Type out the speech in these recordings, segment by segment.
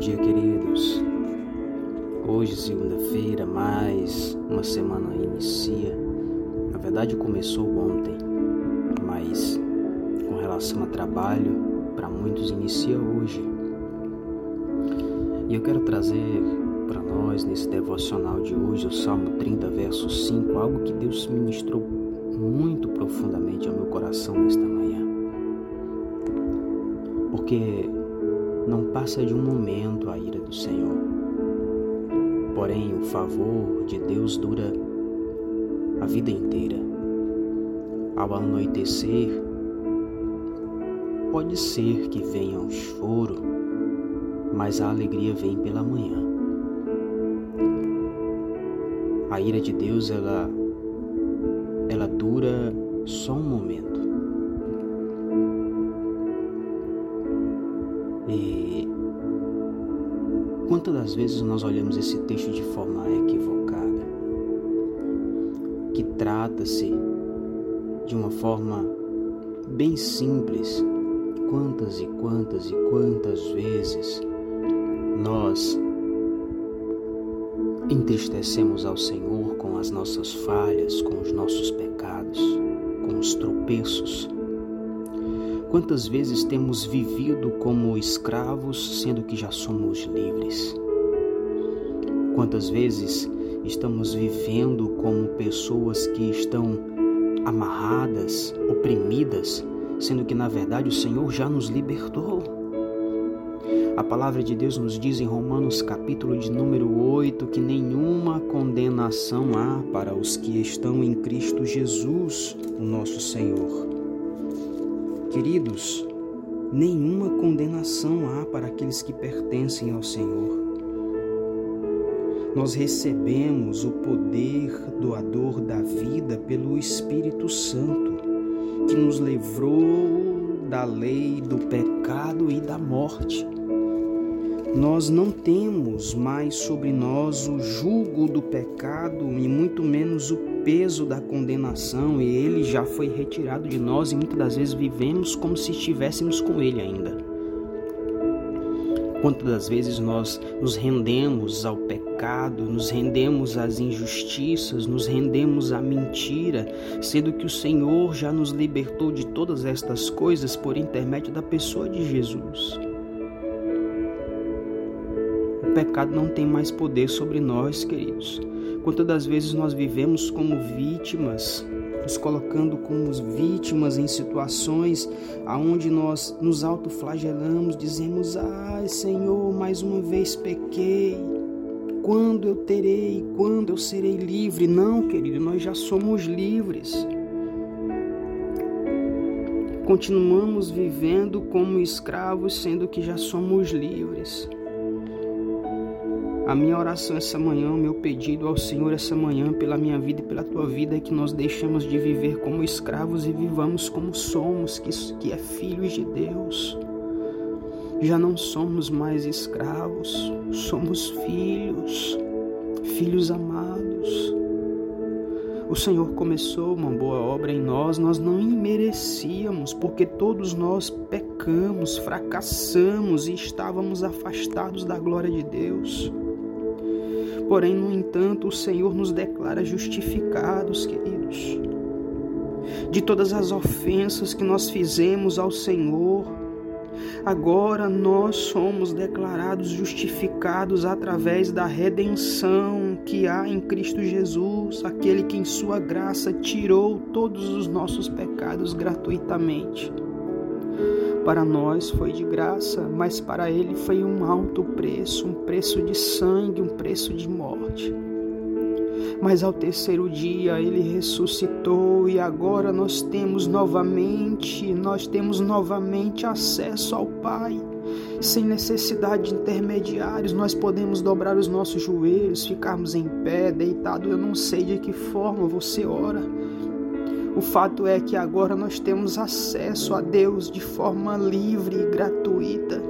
dia, queridos. Hoje, segunda-feira, mais uma semana inicia. Na verdade, começou ontem, mas com relação a trabalho, para muitos inicia hoje. E eu quero trazer para nós, nesse devocional de hoje, o Salmo 30, verso 5, algo que Deus ministrou muito profundamente ao meu coração nesta manhã. Porque não passa de um momento a ira do Senhor. Porém, o favor de Deus dura a vida inteira. Ao anoitecer, pode ser que venha um choro, mas a alegria vem pela manhã. A ira de Deus, ela ela dura só um momento. Quantas das vezes nós olhamos esse texto de forma equivocada, que trata-se de uma forma bem simples, quantas e quantas e quantas vezes nós entristecemos ao Senhor com as nossas falhas, com os nossos pecados, com os tropeços Quantas vezes temos vivido como escravos, sendo que já somos livres? Quantas vezes estamos vivendo como pessoas que estão amarradas, oprimidas, sendo que na verdade o Senhor já nos libertou? A palavra de Deus nos diz em Romanos capítulo de número 8 que nenhuma condenação há para os que estão em Cristo Jesus, o nosso Senhor. Queridos, nenhuma condenação há para aqueles que pertencem ao Senhor. Nós recebemos o poder doador da vida pelo Espírito Santo, que nos livrou da lei do pecado e da morte. Nós não temos mais sobre nós o jugo do pecado e muito menos o peso da condenação e ele já foi retirado de nós e muitas das vezes vivemos como se estivéssemos com ele ainda. Quantas das vezes nós nos rendemos ao pecado, nos rendemos às injustiças, nos rendemos à mentira, sendo que o Senhor já nos libertou de todas estas coisas por intermédio da pessoa de Jesus. O pecado não tem mais poder sobre nós, queridos. Quantas das vezes nós vivemos como vítimas, nos colocando como vítimas em situações aonde nós nos autoflagelamos, dizemos: "Ai, Senhor, mais uma vez pequei. Quando eu terei? Quando eu serei livre?" Não, querido, nós já somos livres. Continuamos vivendo como escravos, sendo que já somos livres. A minha oração essa manhã, o meu pedido ao Senhor essa manhã, pela minha vida e pela tua vida, é que nós deixemos de viver como escravos e vivamos como somos, que, que é filhos de Deus. Já não somos mais escravos, somos filhos, filhos amados. O Senhor começou uma boa obra em nós, nós não merecíamos, porque todos nós pecamos, fracassamos e estávamos afastados da glória de Deus. Porém, no entanto, o Senhor nos declara justificados, queridos. De todas as ofensas que nós fizemos ao Senhor, agora nós somos declarados justificados através da redenção que há em Cristo Jesus, aquele que em Sua graça tirou todos os nossos pecados gratuitamente. Para nós foi de graça, mas para ele foi um alto preço, um preço de sangue, um preço de morte. Mas ao terceiro dia ele ressuscitou e agora nós temos novamente, nós temos novamente acesso ao Pai. Sem necessidade de intermediários, nós podemos dobrar os nossos joelhos, ficarmos em pé, deitado. Eu não sei de que forma você ora o fato é que agora nós temos acesso a Deus de forma livre e gratuita.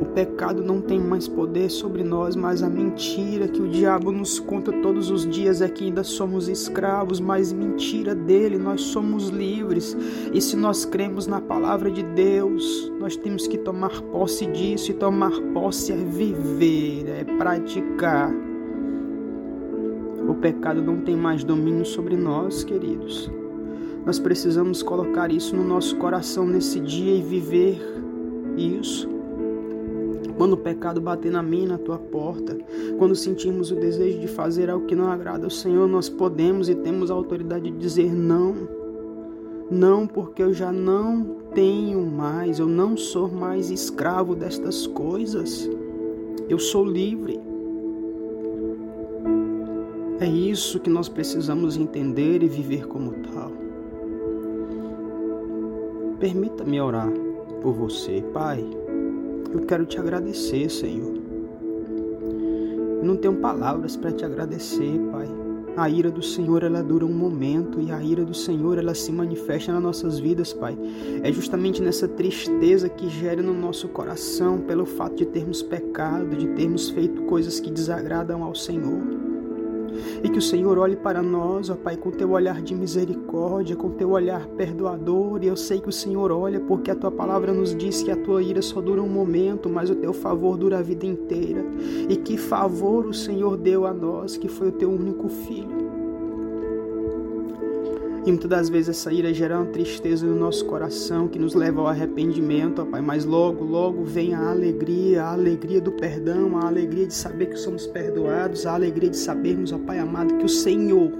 O pecado não tem mais poder sobre nós, mas a mentira que o diabo nos conta todos os dias é que ainda somos escravos, mas mentira dele, nós somos livres. E se nós cremos na palavra de Deus, nós temos que tomar posse disso e tomar posse é viver, é praticar. Pecado não tem mais domínio sobre nós, queridos. Nós precisamos colocar isso no nosso coração nesse dia e viver isso. Quando o pecado bater na minha, na tua porta, quando sentirmos o desejo de fazer algo que não agrada ao Senhor, nós podemos e temos a autoridade de dizer não. Não, porque eu já não tenho mais, eu não sou mais escravo destas coisas. Eu sou livre. É isso que nós precisamos entender e viver como tal. Permita-me orar por você, Pai. Eu quero te agradecer, Senhor. Eu não tenho palavras para te agradecer, Pai. A ira do Senhor ela dura um momento e a ira do Senhor ela se manifesta nas nossas vidas, Pai. É justamente nessa tristeza que gera no nosso coração pelo fato de termos pecado, de termos feito coisas que desagradam ao Senhor. E que o Senhor olhe para nós, ó Pai, com teu olhar de misericórdia, com teu olhar perdoador. E eu sei que o Senhor olha porque a tua palavra nos diz que a tua ira só dura um momento, mas o teu favor dura a vida inteira. E que favor o Senhor deu a nós, que foi o teu único filho. E muitas das vezes essa ira gera uma tristeza no nosso coração que nos leva ao arrependimento, ó Pai. Mas logo, logo vem a alegria, a alegria do perdão, a alegria de saber que somos perdoados, a alegria de sabermos, ó Pai amado, que o Senhor,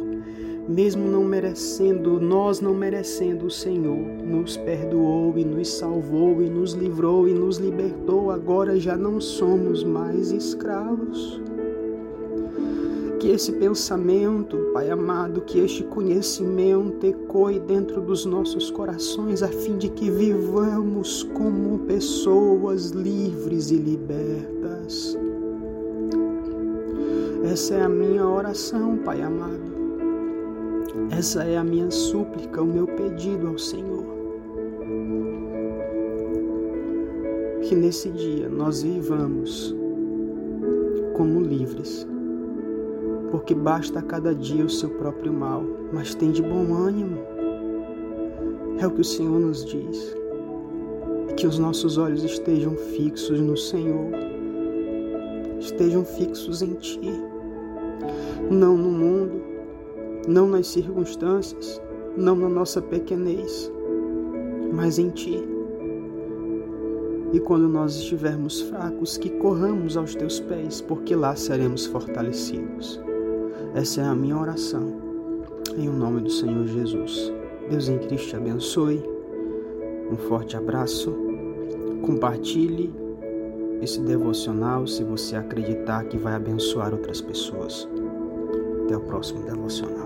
mesmo não merecendo, nós não merecendo, o Senhor nos perdoou e nos salvou e nos livrou e nos libertou. Agora já não somos mais escravos que esse pensamento, Pai amado, que este conhecimento ecoe dentro dos nossos corações, a fim de que vivamos como pessoas livres e libertas. Essa é a minha oração, Pai amado. Essa é a minha súplica, o meu pedido ao Senhor. Que nesse dia nós vivamos como livres porque basta a cada dia o seu próprio mal, mas tem de bom ânimo. É o que o Senhor nos diz. Que os nossos olhos estejam fixos no Senhor, estejam fixos em Ti, não no mundo, não nas circunstâncias, não na nossa pequenez, mas em Ti. E quando nós estivermos fracos, que corramos aos Teus pés, porque lá seremos fortalecidos. Essa é a minha oração. Em o nome do Senhor Jesus. Deus em Cristo te abençoe. Um forte abraço. Compartilhe esse devocional se você acreditar que vai abençoar outras pessoas. Até o próximo devocional.